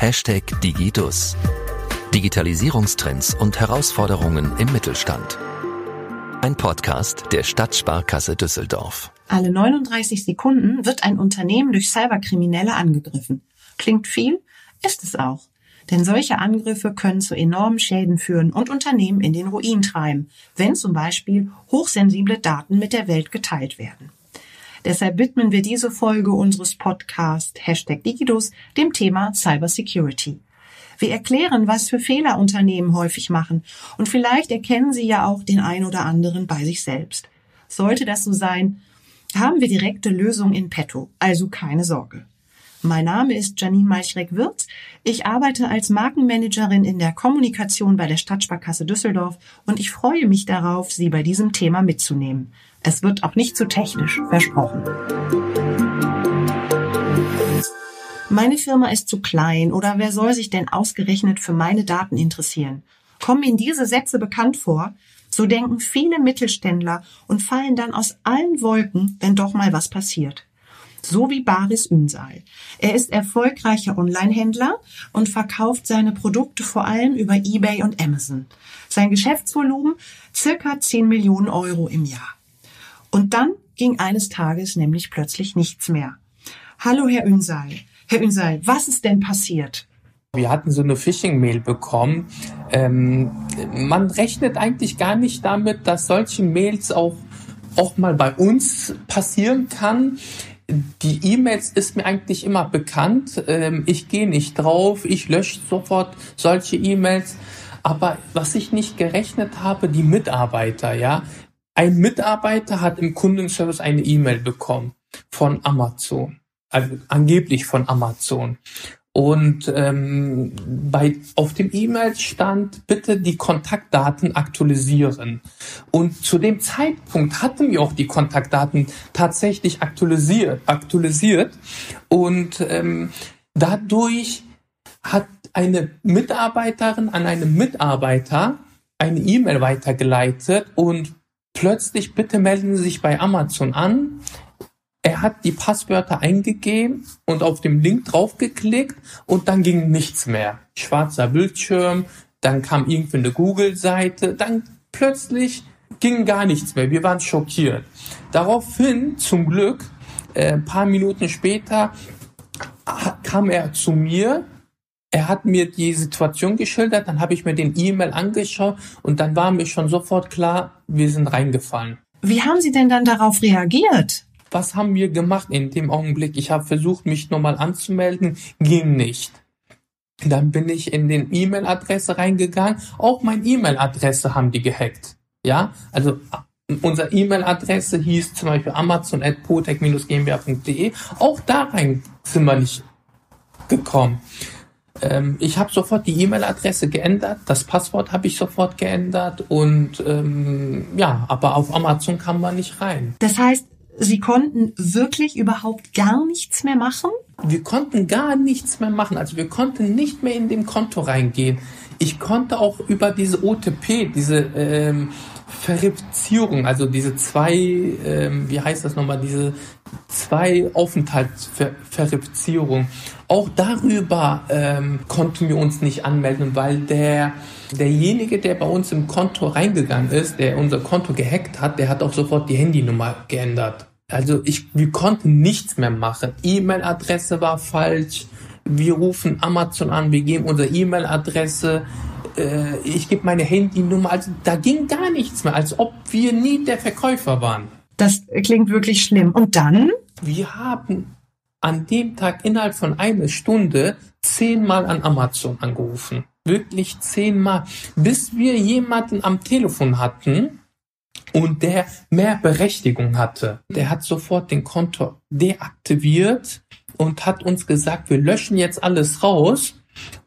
Hashtag Digidus. Digitalisierungstrends und Herausforderungen im Mittelstand. Ein Podcast der Stadtsparkasse Düsseldorf. Alle 39 Sekunden wird ein Unternehmen durch Cyberkriminelle angegriffen. Klingt viel, ist es auch. Denn solche Angriffe können zu enormen Schäden führen und Unternehmen in den Ruin treiben, wenn zum Beispiel hochsensible Daten mit der Welt geteilt werden. Deshalb widmen wir diese Folge unseres Podcasts Hashtag Digidus dem Thema Cybersecurity. Wir erklären, was für Fehler Unternehmen häufig machen und vielleicht erkennen Sie ja auch den ein oder anderen bei sich selbst. Sollte das so sein, haben wir direkte Lösungen in petto, also keine Sorge. Mein Name ist Janine Malchreck-Wirz. Ich arbeite als Markenmanagerin in der Kommunikation bei der Stadtsparkasse Düsseldorf und ich freue mich darauf, Sie bei diesem Thema mitzunehmen. Es wird auch nicht zu technisch, versprochen. Meine Firma ist zu klein oder wer soll sich denn ausgerechnet für meine Daten interessieren? Kommen Ihnen diese Sätze bekannt vor? So denken viele Mittelständler und fallen dann aus allen Wolken, wenn doch mal was passiert so wie Baris Ünsal. Er ist erfolgreicher Online-Händler und verkauft seine Produkte vor allem über eBay und Amazon. Sein Geschäftsvolumen circa 10 Millionen Euro im Jahr. Und dann ging eines Tages nämlich plötzlich nichts mehr. Hallo, Herr Ünsal. Herr Ünsal, was ist denn passiert? Wir hatten so eine Phishing-Mail bekommen. Ähm, man rechnet eigentlich gar nicht damit, dass solche Mails auch auch mal bei uns passieren kann die E-Mails ist mir eigentlich immer bekannt. Ähm, ich gehe nicht drauf, ich lösche sofort solche E-Mails. Aber was ich nicht gerechnet habe, die Mitarbeiter, ja. Ein Mitarbeiter hat im Kundenservice eine E-Mail bekommen von Amazon, also angeblich von Amazon. Und ähm, bei, auf dem E-Mail stand, bitte die Kontaktdaten aktualisieren. Und zu dem Zeitpunkt hatten wir auch die Kontaktdaten tatsächlich aktualisiert. aktualisiert. Und ähm, dadurch hat eine Mitarbeiterin an einen Mitarbeiter eine E-Mail weitergeleitet und plötzlich bitte melden Sie sich bei Amazon an. Er hat die Passwörter eingegeben und auf dem Link draufgeklickt und dann ging nichts mehr. Schwarzer Bildschirm, dann kam irgendwie eine Google-Seite, dann plötzlich ging gar nichts mehr. Wir waren schockiert. Daraufhin, zum Glück, äh, ein paar Minuten später, kam er zu mir. Er hat mir die Situation geschildert, dann habe ich mir den E-Mail angeschaut und dann war mir schon sofort klar, wir sind reingefallen. Wie haben Sie denn dann darauf reagiert? Was haben wir gemacht in dem Augenblick? Ich habe versucht, mich nochmal anzumelden, ging nicht. Dann bin ich in den E-Mail-Adresse reingegangen. Auch meine E-Mail-Adresse haben die gehackt. Ja, also unsere E-Mail-Adresse hieß zum Beispiel amazon.potec-gmbh.de. Auch da rein sind wir nicht gekommen. Ähm, ich habe sofort die E-Mail-Adresse geändert, das Passwort habe ich sofort geändert und ähm, ja, aber auf Amazon kam man nicht rein. Das heißt, Sie konnten wirklich überhaupt gar nichts mehr machen? Wir konnten gar nichts mehr machen. Also wir konnten nicht mehr in dem Konto reingehen. Ich konnte auch über diese OTP, diese ähm, Verifizierung, also diese zwei, ähm, wie heißt das nochmal, diese zwei Aufenthaltsverifizierung, auch darüber ähm, konnten wir uns nicht anmelden, weil der derjenige, der bei uns im Konto reingegangen ist, der unser Konto gehackt hat, der hat auch sofort die Handynummer geändert. Also ich, wir konnten nichts mehr machen. E-Mail-Adresse war falsch. Wir rufen Amazon an, wir geben unsere E-Mail-Adresse. Äh, ich gebe meine Handynummer. Also da ging gar nichts mehr, als ob wir nie der Verkäufer waren. Das klingt wirklich schlimm. Und dann? Wir haben an dem Tag innerhalb von einer Stunde zehnmal an Amazon angerufen. Wirklich zehnmal. Bis wir jemanden am Telefon hatten, und der mehr Berechtigung hatte. Der hat sofort den Konto deaktiviert und hat uns gesagt, wir löschen jetzt alles raus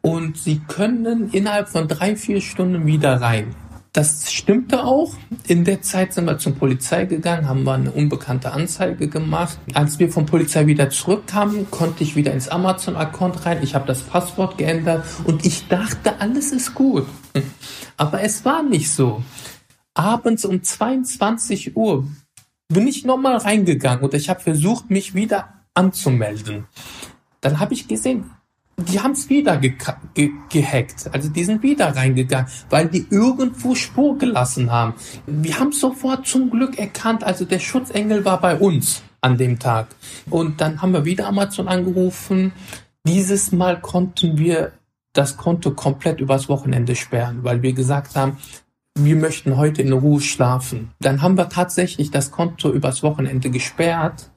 und Sie können innerhalb von drei, vier Stunden wieder rein. Das stimmte auch. In der Zeit sind wir zur Polizei gegangen, haben wir eine unbekannte Anzeige gemacht. Als wir von Polizei wieder zurückkamen, konnte ich wieder ins Amazon-Account rein. Ich habe das Passwort geändert und ich dachte, alles ist gut. Aber es war nicht so abends um 22 Uhr bin ich nochmal reingegangen und ich habe versucht, mich wieder anzumelden. Dann habe ich gesehen, die haben es wieder ge ge gehackt. Also die sind wieder reingegangen, weil die irgendwo Spur gelassen haben. Wir haben sofort zum Glück erkannt, also der Schutzengel war bei uns an dem Tag. Und dann haben wir wieder Amazon angerufen. Dieses Mal konnten wir das Konto komplett übers Wochenende sperren, weil wir gesagt haben, wir möchten heute in Ruhe schlafen. Dann haben wir tatsächlich das Konto übers Wochenende gesperrt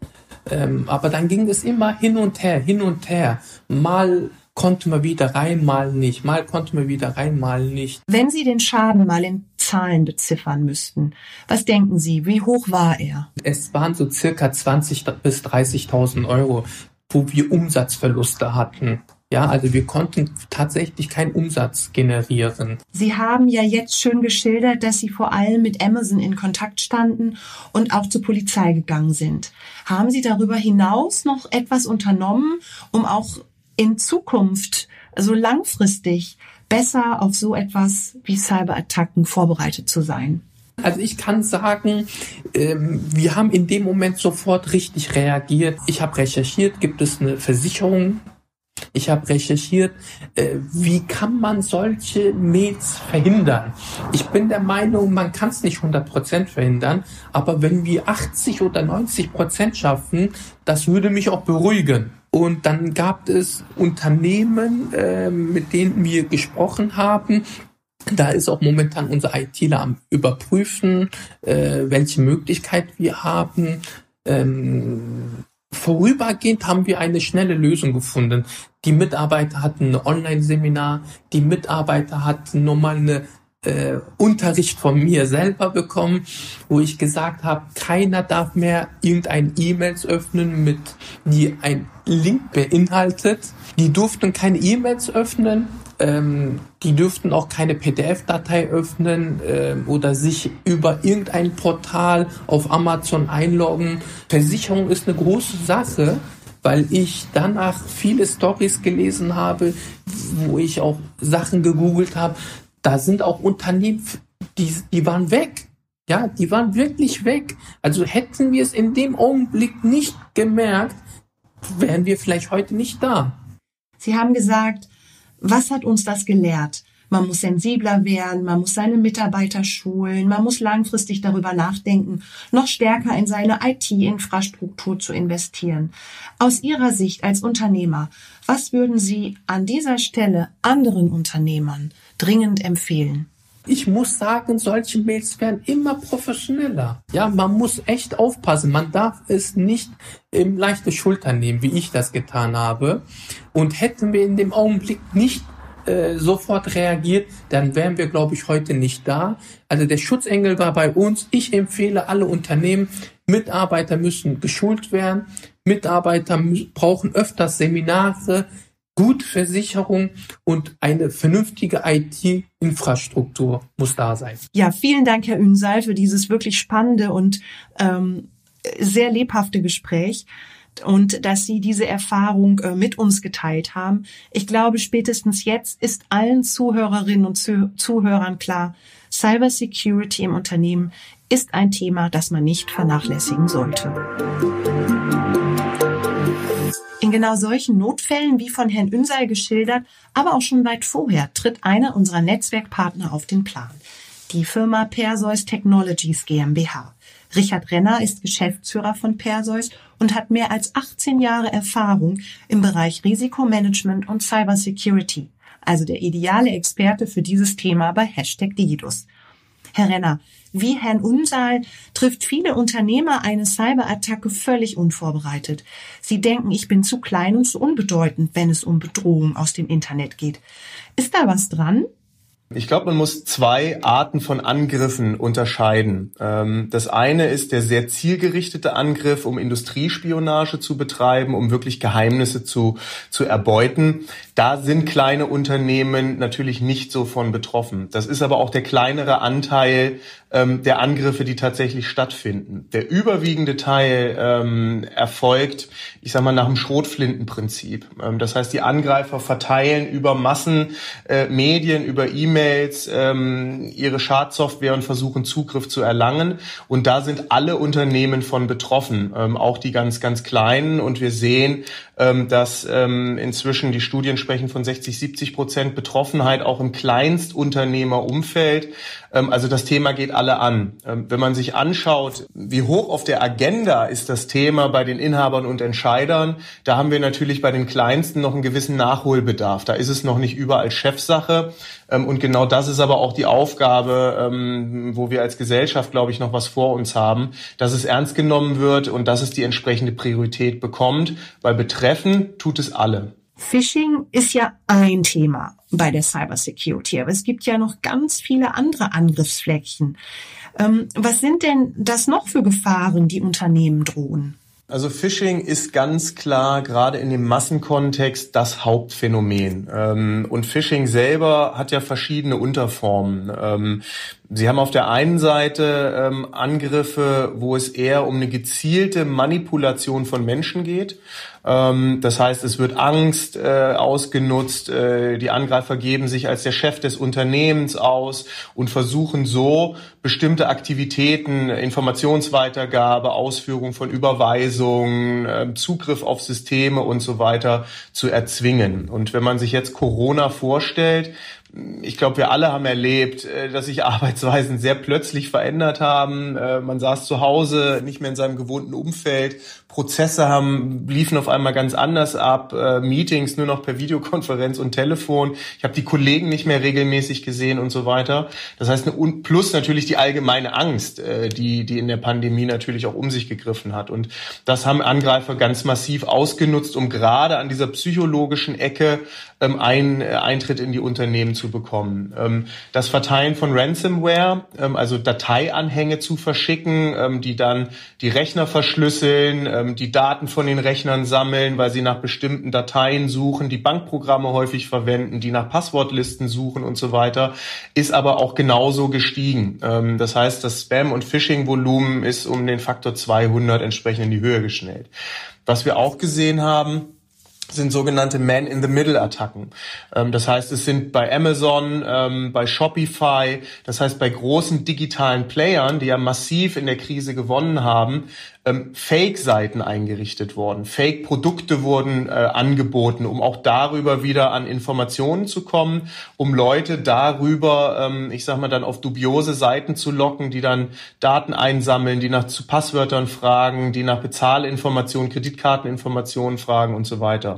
ähm, aber dann ging es immer hin und her, hin und her. Mal konnte man wieder rein, mal nicht. Mal konnte man wieder rein, mal nicht. Wenn Sie den Schaden mal in Zahlen beziffern müssten, was denken Sie, wie hoch war er? Es waren so circa 20 bis 30.000 Euro, wo wir Umsatzverluste hatten. Ja, also wir konnten tatsächlich keinen Umsatz generieren. Sie haben ja jetzt schön geschildert, dass Sie vor allem mit Amazon in Kontakt standen und auch zur Polizei gegangen sind. Haben Sie darüber hinaus noch etwas unternommen, um auch in Zukunft, also langfristig, besser auf so etwas wie Cyberattacken vorbereitet zu sein? Also ich kann sagen, ähm, wir haben in dem Moment sofort richtig reagiert. Ich habe recherchiert, gibt es eine Versicherung ich habe recherchiert, äh, wie kann man solche Mails verhindern. Ich bin der Meinung, man kann es nicht 100% verhindern, aber wenn wir 80 oder 90% schaffen, das würde mich auch beruhigen. Und dann gab es Unternehmen, äh, mit denen wir gesprochen haben, da ist auch momentan unser ITler am Überprüfen, äh, welche Möglichkeit wir haben. Ähm, Vorübergehend haben wir eine schnelle Lösung gefunden. Die Mitarbeiter hatten ein Online-Seminar, die Mitarbeiter hatten nochmal eine äh, Unterricht von mir selber bekommen, wo ich gesagt habe, keiner darf mehr irgendein E-Mails öffnen, mit die ein Link beinhaltet. Die durften keine E-Mails öffnen, ähm, die dürften auch keine PDF-Datei öffnen äh, oder sich über irgendein Portal auf Amazon einloggen. Versicherung ist eine große Sache, weil ich danach viele Stories gelesen habe, wo ich auch Sachen gegoogelt habe. Da sind auch Unternehmen, die, die waren weg. Ja, die waren wirklich weg. Also hätten wir es in dem Augenblick nicht gemerkt, wären wir vielleicht heute nicht da. Sie haben gesagt, was hat uns das gelehrt? Man muss sensibler werden, man muss seine Mitarbeiter schulen, man muss langfristig darüber nachdenken, noch stärker in seine IT-Infrastruktur zu investieren. Aus Ihrer Sicht als Unternehmer, was würden Sie an dieser Stelle anderen Unternehmern dringend empfehlen? Ich muss sagen, solche Mails werden immer professioneller. Ja, man muss echt aufpassen. Man darf es nicht im leichte Schulter nehmen, wie ich das getan habe. Und hätten wir in dem Augenblick nicht äh, sofort reagiert, dann wären wir, glaube ich, heute nicht da. Also der Schutzengel war bei uns. Ich empfehle alle Unternehmen, Mitarbeiter müssen geschult werden. Mitarbeiter brauchen öfters Seminare, gute Versicherung und eine vernünftige IT-Infrastruktur muss da sein. Ja, vielen Dank, Herr Ünsal, für dieses wirklich spannende und ähm, sehr lebhafte Gespräch und dass Sie diese Erfahrung äh, mit uns geteilt haben. Ich glaube, spätestens jetzt ist allen Zuhörerinnen und Zuhörern klar, Cybersecurity im Unternehmen ist ein Thema, das man nicht vernachlässigen sollte. In genau solchen Notfällen, wie von Herrn Ünsal geschildert, aber auch schon weit vorher, tritt einer unserer Netzwerkpartner auf den Plan. Die Firma Perseus Technologies GmbH. Richard Renner ist Geschäftsführer von Perseus und hat mehr als 18 Jahre Erfahrung im Bereich Risikomanagement und Cybersecurity, also der ideale Experte für dieses Thema bei Hashtag Digidus. Herr Renner, wie Herrn Unsaal trifft viele Unternehmer eine Cyberattacke völlig unvorbereitet. Sie denken, ich bin zu klein und zu unbedeutend, wenn es um Bedrohung aus dem Internet geht. Ist da was dran? Ich glaube, man muss zwei Arten von Angriffen unterscheiden. Ähm, das eine ist der sehr zielgerichtete Angriff, um Industriespionage zu betreiben, um wirklich Geheimnisse zu, zu erbeuten. Da sind kleine Unternehmen natürlich nicht so von betroffen. Das ist aber auch der kleinere Anteil ähm, der Angriffe, die tatsächlich stattfinden. Der überwiegende Teil ähm, erfolgt, ich sage mal, nach dem Schrotflintenprinzip. Ähm, das heißt, die Angreifer verteilen über Massenmedien, äh, über E-Mails ähm, ihre Schadsoftware und versuchen Zugriff zu erlangen. Und da sind alle Unternehmen von betroffen, ähm, auch die ganz, ganz kleinen. Und wir sehen, ähm, dass ähm, inzwischen die Studien sprechen von 60, 70 Prozent Betroffenheit auch im Kleinstunternehmerumfeld. Ähm, also das Thema geht alle an. Ähm, wenn man sich anschaut, wie hoch auf der Agenda ist das Thema bei den Inhabern und Entscheidern, da haben wir natürlich bei den Kleinsten noch einen gewissen Nachholbedarf. Da ist es noch nicht überall Chefsache. Ähm, und genau das ist aber auch die Aufgabe, wo wir als Gesellschaft, glaube ich, noch was vor uns haben, dass es ernst genommen wird und dass es die entsprechende Priorität bekommt, weil betreffen tut es alle. Phishing ist ja ein Thema bei der Cybersecurity, aber es gibt ja noch ganz viele andere Angriffsflächen. Ähm, was sind denn das noch für Gefahren, die Unternehmen drohen? Also Phishing ist ganz klar gerade in dem Massenkontext das Hauptphänomen. Ähm, und Phishing selber hat ja verschiedene Unterformen. Sie haben auf der einen Seite ähm, Angriffe, wo es eher um eine gezielte Manipulation von Menschen geht. Ähm, das heißt, es wird Angst äh, ausgenutzt. Äh, die Angreifer geben sich als der Chef des Unternehmens aus und versuchen so bestimmte Aktivitäten, Informationsweitergabe, Ausführung von Überweisungen, äh, Zugriff auf Systeme und so weiter zu erzwingen. Und wenn man sich jetzt Corona vorstellt, ich glaube, wir alle haben erlebt, äh, dass sich Arbeitsweisen sehr plötzlich verändert haben. Äh, man saß zu Hause, nicht mehr in seinem gewohnten Umfeld. Prozesse haben, liefen auf einmal ganz anders ab. Äh, Meetings nur noch per Videokonferenz und Telefon. Ich habe die Kollegen nicht mehr regelmäßig gesehen und so weiter. Das heißt, plus natürlich die allgemeine Angst, die, die in der Pandemie natürlich auch um sich gegriffen hat. Und das haben Angreifer ganz massiv ausgenutzt, um gerade an dieser psychologischen Ecke ähm, einen Eintritt in die Unternehmen zu bekommen. Ähm, das Verteilen von Ransomware, ähm, also Dateianhänge zu verschicken, ähm, die dann die Rechner verschlüsseln, die Daten von den Rechnern sammeln, weil sie nach bestimmten Dateien suchen, die Bankprogramme häufig verwenden, die nach Passwortlisten suchen und so weiter, ist aber auch genauso gestiegen. das heißt, das Spam- und Phishing-Volumen ist um den Faktor 200 entsprechend in die Höhe geschnellt. Was wir auch gesehen haben, sind sogenannte Man-in-the-Middle-Attacken. Ähm, das heißt, es sind bei Amazon, ähm, bei Shopify, das heißt bei großen digitalen Playern, die ja massiv in der Krise gewonnen haben, ähm, Fake-Seiten eingerichtet worden. Fake-Produkte wurden äh, angeboten, um auch darüber wieder an Informationen zu kommen, um Leute darüber, ich sag mal, dann auf dubiose Seiten zu locken, die dann Daten einsammeln, die nach Passwörtern fragen, die nach Bezahlinformationen, Kreditkarteninformationen fragen und so weiter.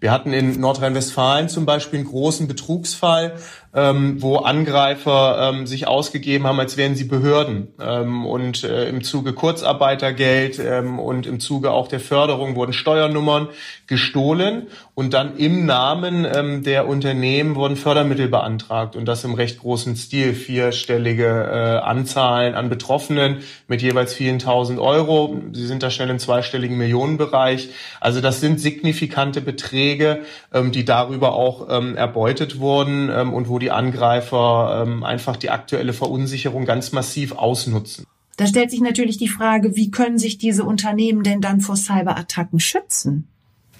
Wir hatten in Nordrhein-Westfalen zum Beispiel einen großen Betrugsfall, ähm, wo Angreifer ähm, sich ausgegeben haben, als wären sie Behörden. Ähm, und äh, im Zuge Kurzarbeitergeld ähm, und im Zuge auch der Förderung wurden Steuernummern gestohlen und dann im Namen ähm, der Unternehmen wurden Fördermittel beantragt und das im recht großen Stil. Vierstellige äh, Anzahlen an Betroffenen mit jeweils vielen tausend Euro. Sie sind da schnell im zweistelligen Millionenbereich. Also das sind signifikante Beträge, ähm, die darüber auch ähm, erbeutet wurden ähm, und wo die Angreifer ähm, einfach die aktuelle Verunsicherung ganz massiv ausnutzen. Da stellt sich natürlich die Frage, wie können sich diese Unternehmen denn dann vor Cyberattacken schützen?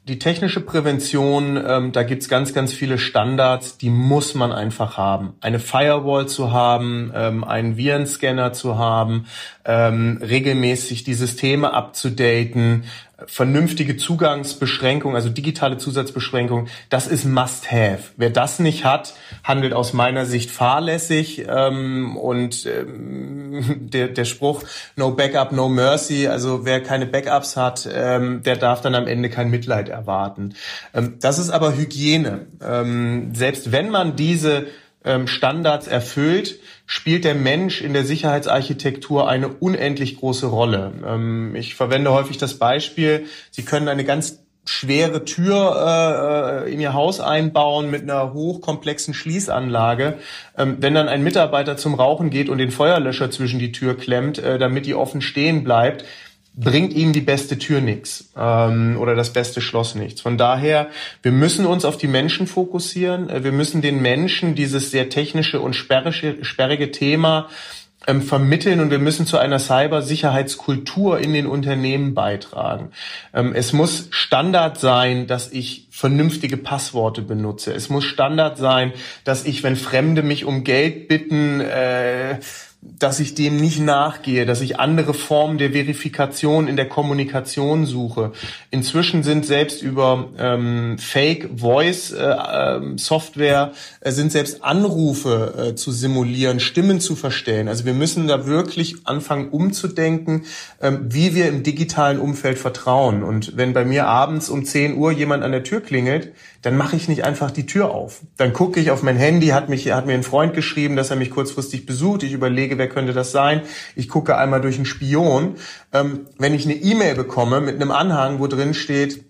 Die technische Prävention, ähm, da gibt's ganz, ganz viele Standards, die muss man einfach haben. Eine Firewall zu haben, ähm, einen Virenscanner zu haben, ähm, regelmäßig die Systeme abzudaten, vernünftige Zugangsbeschränkung, also digitale Zusatzbeschränkung, das ist Must-Have. Wer das nicht hat, handelt aus meiner Sicht fahrlässig ähm, und ähm, der, der Spruch No Backup, No Mercy, also wer keine Backups hat, ähm, der darf dann am Ende kein Mitleid erwarten. Ähm, das ist aber Hygiene. Ähm, selbst wenn man diese Standards erfüllt, spielt der Mensch in der Sicherheitsarchitektur eine unendlich große Rolle. Ähm, ich verwende häufig das Beispiel, Sie können eine ganz schwere Tür äh, in ihr Haus einbauen mit einer hochkomplexen Schließanlage. Ähm, wenn dann ein Mitarbeiter zum Rauchen geht und den Feuerlöscher zwischen die Tür klemmt, äh, damit die offen stehen bleibt, bringt ihnen die beste Tür nichts ähm, oder das beste Schloss nichts. Von daher, wir müssen uns auf die Menschen fokussieren. Äh, wir müssen den Menschen dieses sehr technische und sperrige, sperrige Thema ähm, vermitteln und wir müssen zu einer Cybersicherheitskultur in den Unternehmen beitragen. Ähm, es muss Standard sein, dass ich vernünftige Passworte benutze. Es muss Standard sein, dass ich, wenn Fremde mich um Geld bitten, äh, dass ich dem nicht nachgehe, dass ich andere Formen der Verifikation in der Kommunikation suche. Inzwischen sind selbst über ähm, Fake Voice äh, ähm, Software äh, sind selbst Anrufe äh, zu simulieren, Stimmen zu verstellen. Also wir müssen da wirklich anfangen umzudenken, ähm, wie wir im digitalen Umfeld vertrauen. Und wenn bei mir abends um 10 Uhr jemand an der Tür klingelt, dann mache ich nicht einfach die Tür auf. Dann gucke ich auf mein Handy, hat mich hat mir ein Freund geschrieben, dass er mich kurzfristig besucht. Ich überlege, wer könnte das sein. Ich gucke einmal durch einen Spion. Ähm, wenn ich eine E-Mail bekomme mit einem Anhang, wo drin steht,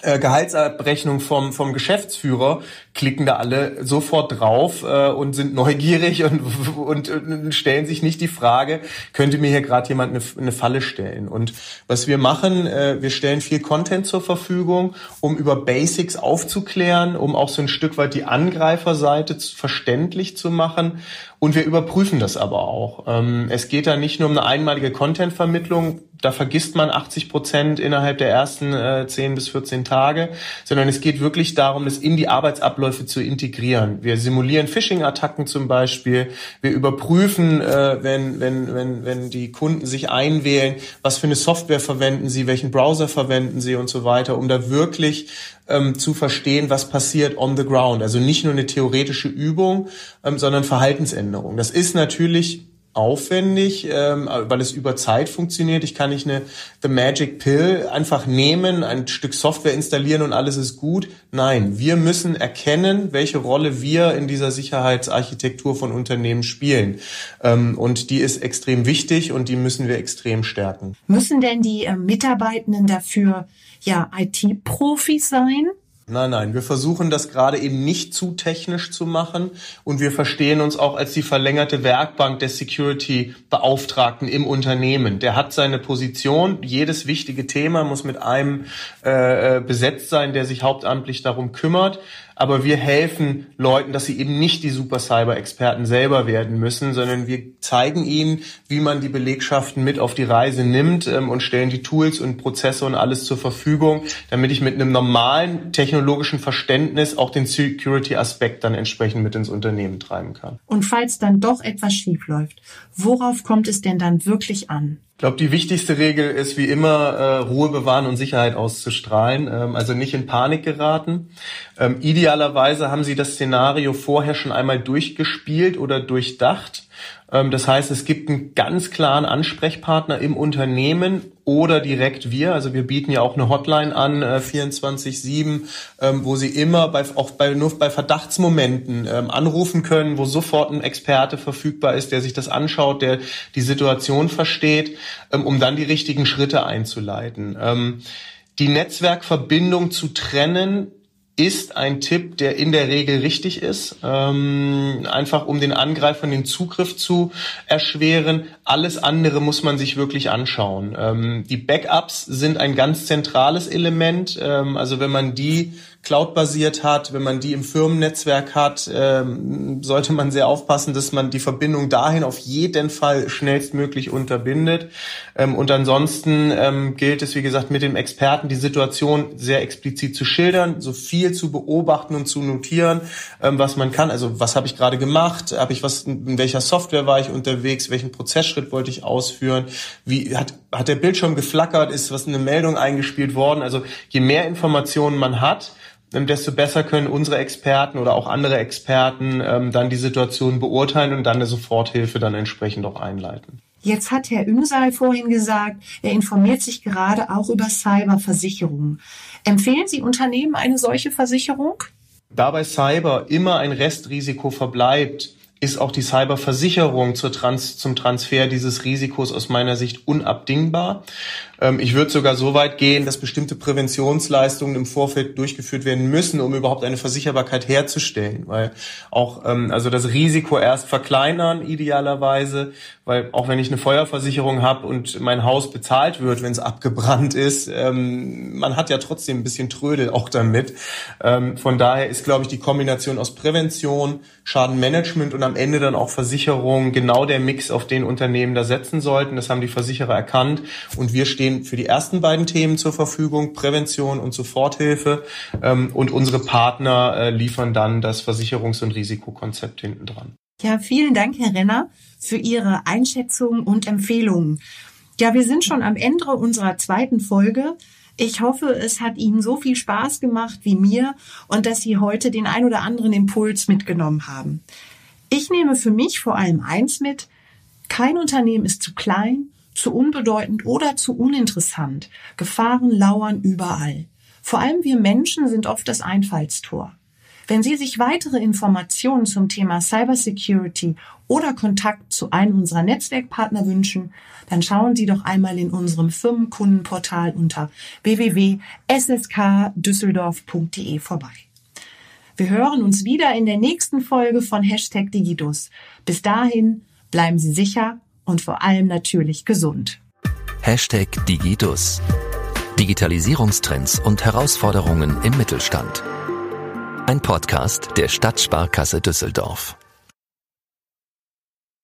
äh, Gehaltsabrechnung vom, vom Geschäftsführer, klicken da alle sofort drauf äh, und sind neugierig und, und, und stellen sich nicht die Frage, könnte mir hier gerade jemand eine, eine Falle stellen? Und was wir machen, äh, wir stellen viel Content zur Verfügung, um über Basics aufzuklären, um auch so ein Stück weit die Angreiferseite verständlich zu machen. Und wir überprüfen das aber auch. Ähm, es geht da nicht nur um eine einmalige Content-Vermittlung, da vergisst man 80 Prozent innerhalb der ersten äh, 10 bis 14 Tage, sondern es geht wirklich darum, das in die Arbeitsabläufe zu integrieren. Wir simulieren Phishing-Attacken zum Beispiel. Wir überprüfen, äh, wenn, wenn, wenn, wenn die Kunden sich einwählen, was für eine Software verwenden sie, welchen Browser verwenden sie und so weiter, um da wirklich ähm, zu verstehen, was passiert on the ground. Also nicht nur eine theoretische Übung, ähm, sondern Verhaltensänderung. Das ist natürlich aufwendig, ähm, weil es über Zeit funktioniert. Ich kann nicht eine The Magic Pill einfach nehmen, ein Stück Software installieren und alles ist gut. Nein, wir müssen erkennen, welche Rolle wir in dieser Sicherheitsarchitektur von Unternehmen spielen. Ähm, und die ist extrem wichtig und die müssen wir extrem stärken. Müssen denn die äh, Mitarbeitenden dafür ja IT-Profis sein? Nein, nein, wir versuchen das gerade eben nicht zu technisch zu machen und wir verstehen uns auch als die verlängerte Werkbank der Security-Beauftragten im Unternehmen. Der hat seine Position, jedes wichtige Thema muss mit einem äh, äh besetzt sein, der sich hauptamtlich darum kümmert aber wir helfen Leuten, dass sie eben nicht die Super Cyber Experten selber werden müssen, sondern wir zeigen ihnen, wie man die Belegschaften mit auf die Reise nimmt ähm, und stellen die Tools und Prozesse und alles zur Verfügung, damit ich mit einem normalen technologischen Verständnis auch den Security Aspekt dann entsprechend mit ins Unternehmen treiben kann. Und falls dann doch etwas schief läuft, worauf kommt es denn dann wirklich an? Ich glaube, die wichtigste Regel ist wie immer, äh, Ruhe bewahren und Sicherheit auszustrahlen, ähm, also nicht in Panik geraten. Ähm, idealerweise haben Sie das Szenario vorher schon einmal durchgespielt oder durchdacht. Ähm, das heißt, es gibt einen ganz klaren Ansprechpartner im Unternehmen oder direkt wir. Also wir bieten ja auch eine Hotline an, äh, 24-7, ähm, wo Sie immer bei, auch bei, nur bei Verdachtsmomenten ähm, anrufen können, wo sofort ein Experte verfügbar ist, der sich das anschaut, der die Situation versteht, um dann die richtigen Schritte einzuleiten. Die Netzwerkverbindung zu trennen ist ein Tipp, der in der Regel richtig ist, ähm, einfach um den Angreifern den Zugriff zu erschweren. Alles andere muss man sich wirklich anschauen. Ähm, die Backups sind ein ganz zentrales Element. Ähm, also wenn man die cloud-basiert hat, wenn man die im Firmennetzwerk hat, ähm, sollte man sehr aufpassen, dass man die Verbindung dahin auf jeden Fall schnellstmöglich unterbindet. Ähm, und ansonsten ähm, gilt es, wie gesagt, mit dem Experten die Situation sehr explizit zu schildern, so viel zu beobachten und zu notieren, ähm, was man kann. Also was habe ich gerade gemacht? Habe ich was? In welcher Software war ich unterwegs? Welchen Prozessschritt wollte ich ausführen? Wie hat hat der Bildschirm geflackert? Ist was eine Meldung eingespielt worden? Also je mehr Informationen man hat, desto besser können unsere Experten oder auch andere Experten ähm, dann die Situation beurteilen und dann eine Soforthilfe dann entsprechend auch einleiten. Jetzt hat Herr Ünsal vorhin gesagt, er informiert sich gerade auch über Cyberversicherungen. Empfehlen Sie Unternehmen eine solche Versicherung? Da bei Cyber immer ein Restrisiko verbleibt, ist auch die Cyberversicherung Trans zum Transfer dieses Risikos aus meiner Sicht unabdingbar. Ähm, ich würde sogar so weit gehen, dass bestimmte Präventionsleistungen im Vorfeld durchgeführt werden müssen, um überhaupt eine Versicherbarkeit herzustellen. Weil auch ähm, also das Risiko erst verkleinern idealerweise, weil auch wenn ich eine Feuerversicherung habe und mein Haus bezahlt wird, wenn es abgebrannt ist, ähm, man hat ja trotzdem ein bisschen Trödel auch damit. von daher ist, glaube ich, die Kombination aus Prävention, Schadenmanagement und am Ende dann auch Versicherung genau der Mix, auf den Unternehmen da setzen sollten. Das haben die Versicherer erkannt und wir stehen stehen für die ersten beiden Themen zur Verfügung, Prävention und Soforthilfe. Ähm, und unsere Partner äh, liefern dann das Versicherungs- und Risikokonzept hinten dran. Ja, vielen Dank, Herr Renner, für Ihre Einschätzungen und Empfehlungen. Ja, wir sind schon am Ende unserer zweiten Folge. Ich hoffe, es hat Ihnen so viel Spaß gemacht wie mir und dass Sie heute den ein oder anderen Impuls mitgenommen haben. Ich nehme für mich vor allem eins mit. Kein Unternehmen ist zu klein, zu unbedeutend oder zu uninteressant. Gefahren lauern überall. Vor allem wir Menschen sind oft das Einfallstor. Wenn Sie sich weitere Informationen zum Thema Cybersecurity oder Kontakt zu einem unserer Netzwerkpartner wünschen, dann schauen Sie doch einmal in unserem Firmenkundenportal unter www.sskdüsseldorf.de vorbei. Wir hören uns wieder in der nächsten Folge von Hashtag Digidus. Bis dahin bleiben Sie sicher und vor allem natürlich gesund. Hashtag Digidus. Digitalisierungstrends und Herausforderungen im Mittelstand. Ein Podcast der Stadtsparkasse Düsseldorf.